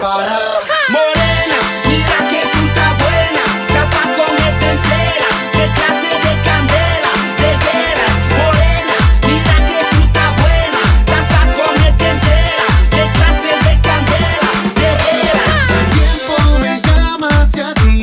Morena, mira que tú estás buena, estás pa' comerte entera, clase de candela, de veras. Morena, mira que tú estás buena, estás pa' comerte entera, clase de candela, de veras. El tiempo me llama hacia ti,